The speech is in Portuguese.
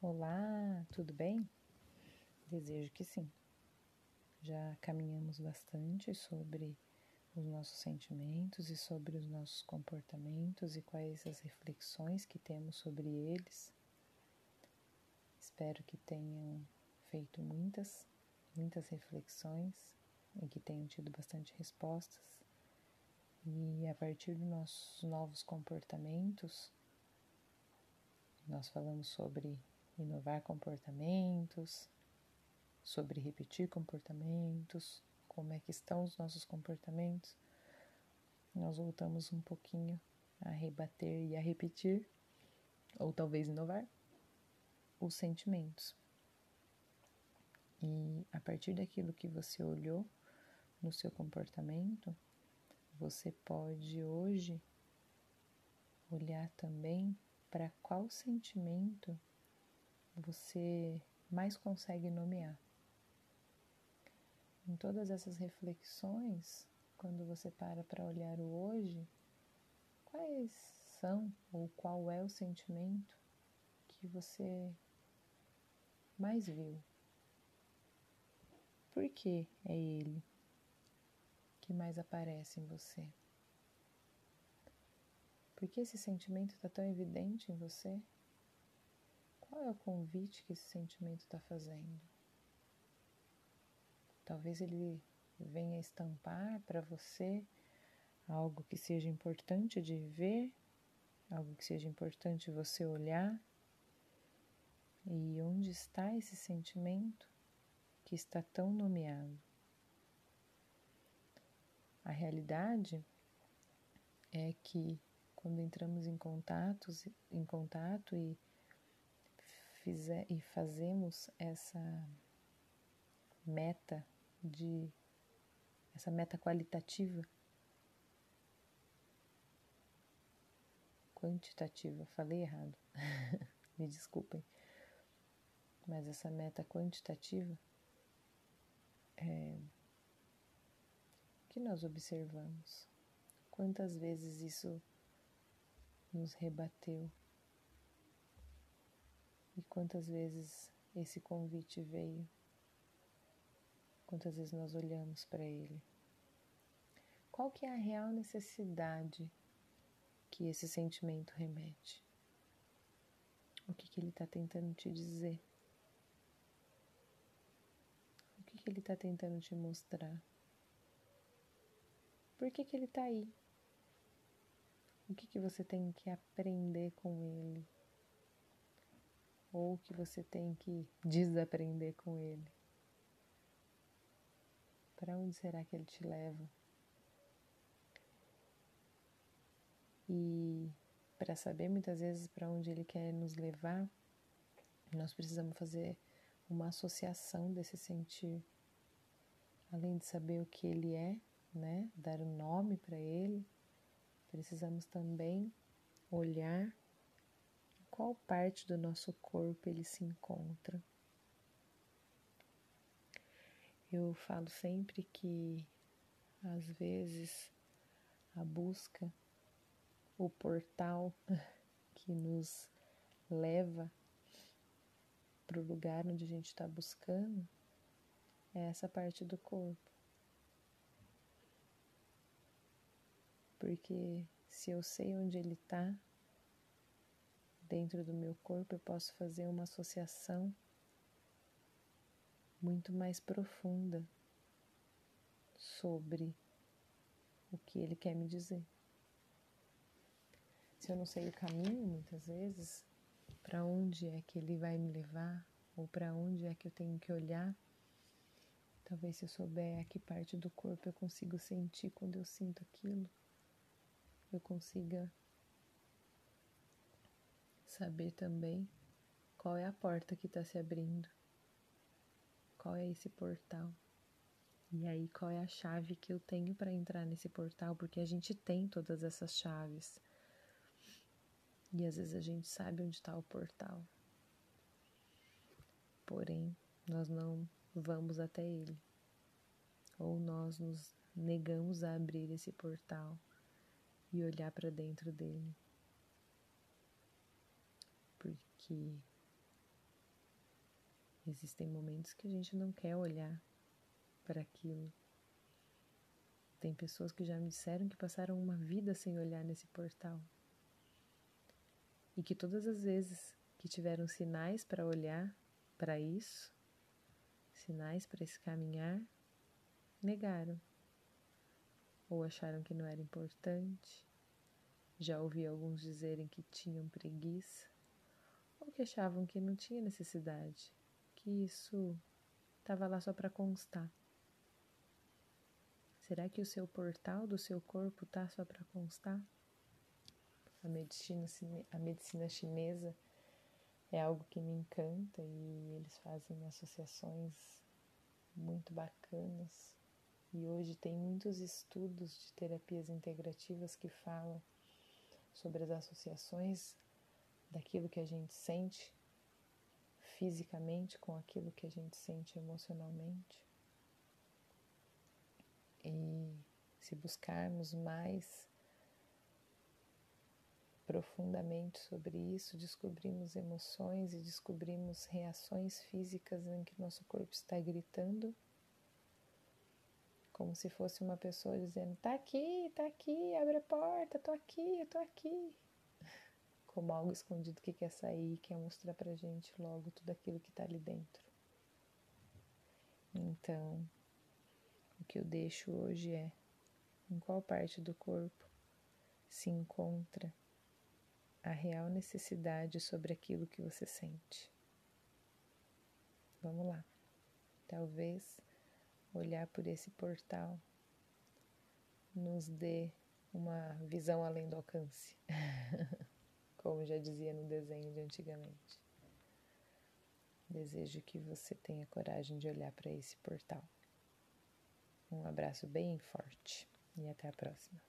Olá, tudo bem? Desejo que sim. Já caminhamos bastante sobre os nossos sentimentos e sobre os nossos comportamentos e quais as reflexões que temos sobre eles. Espero que tenham feito muitas, muitas reflexões e que tenham tido bastante respostas. E a partir dos nossos novos comportamentos, nós falamos sobre inovar comportamentos, sobre repetir comportamentos, como é que estão os nossos comportamentos. Nós voltamos um pouquinho a rebater e a repetir, ou talvez inovar, os sentimentos. E a partir daquilo que você olhou no seu comportamento, você pode hoje olhar também para qual sentimento você mais consegue nomear. Em todas essas reflexões, quando você para para olhar o hoje, quais são ou qual é o sentimento que você mais viu? Por que é ele que mais aparece em você? Por que esse sentimento está tão evidente em você? Qual é o convite que esse sentimento está fazendo? Talvez ele venha estampar para você algo que seja importante de ver, algo que seja importante você olhar. E onde está esse sentimento que está tão nomeado? A realidade é que quando entramos em contatos, em contato e fizer e fazemos essa meta de essa meta qualitativa quantitativa, falei errado. Me desculpem. Mas essa meta quantitativa é que nós observamos. Quantas vezes isso nos rebateu e quantas vezes esse convite veio? Quantas vezes nós olhamos para ele? Qual que é a real necessidade que esse sentimento remete? O que, que ele está tentando te dizer? O que, que ele está tentando te mostrar? Por que, que ele está aí? O que, que você tem que aprender com ele? Ou que você tem que desaprender com ele? Para onde será que ele te leva? E para saber muitas vezes para onde ele quer nos levar, nós precisamos fazer uma associação desse sentir. Além de saber o que ele é, né, dar um nome para ele, precisamos também olhar qual parte do nosso corpo ele se encontra. Eu falo sempre que às vezes a busca, o portal que nos leva para o lugar onde a gente está buscando é essa parte do corpo. Porque se eu sei onde ele está, dentro do meu corpo, eu posso fazer uma associação muito mais profunda sobre o que ele quer me dizer. Se eu não sei o caminho, muitas vezes, para onde é que ele vai me levar, ou para onde é que eu tenho que olhar, talvez se eu souber a que parte do corpo eu consigo sentir quando eu sinto aquilo, eu consiga saber também qual é a porta que está se abrindo, qual é esse portal. E aí, qual é a chave que eu tenho para entrar nesse portal? Porque a gente tem todas essas chaves. E às vezes a gente sabe onde está o portal. Porém, nós não vamos até ele. Ou nós nos negamos a abrir esse portal e olhar para dentro dele porque Existem momentos que a gente não quer olhar para aquilo. Tem pessoas que já me disseram que passaram uma vida sem olhar nesse portal. E que todas as vezes que tiveram sinais para olhar para isso, sinais para esse caminhar, negaram. Ou acharam que não era importante. Já ouvi alguns dizerem que tinham preguiça, que achavam que não tinha necessidade, que isso estava lá só para constar. Será que o seu portal do seu corpo tá só para constar? A medicina, a medicina chinesa é algo que me encanta e eles fazem associações muito bacanas. E hoje tem muitos estudos de terapias integrativas que falam sobre as associações daquilo que a gente sente fisicamente com aquilo que a gente sente emocionalmente. E se buscarmos mais profundamente sobre isso, descobrimos emoções e descobrimos reações físicas em que nosso corpo está gritando, como se fosse uma pessoa dizendo: tá aqui, tá aqui, abre a porta, tô aqui, eu tô aqui. Como algo escondido que quer sair, quer mostrar pra gente logo tudo aquilo que tá ali dentro. Então, o que eu deixo hoje é em qual parte do corpo se encontra a real necessidade sobre aquilo que você sente. Vamos lá. Talvez olhar por esse portal nos dê uma visão além do alcance, como já dizia no desenho de antigamente. Desejo que você tenha coragem de olhar para esse portal. Um abraço bem forte e até a próxima.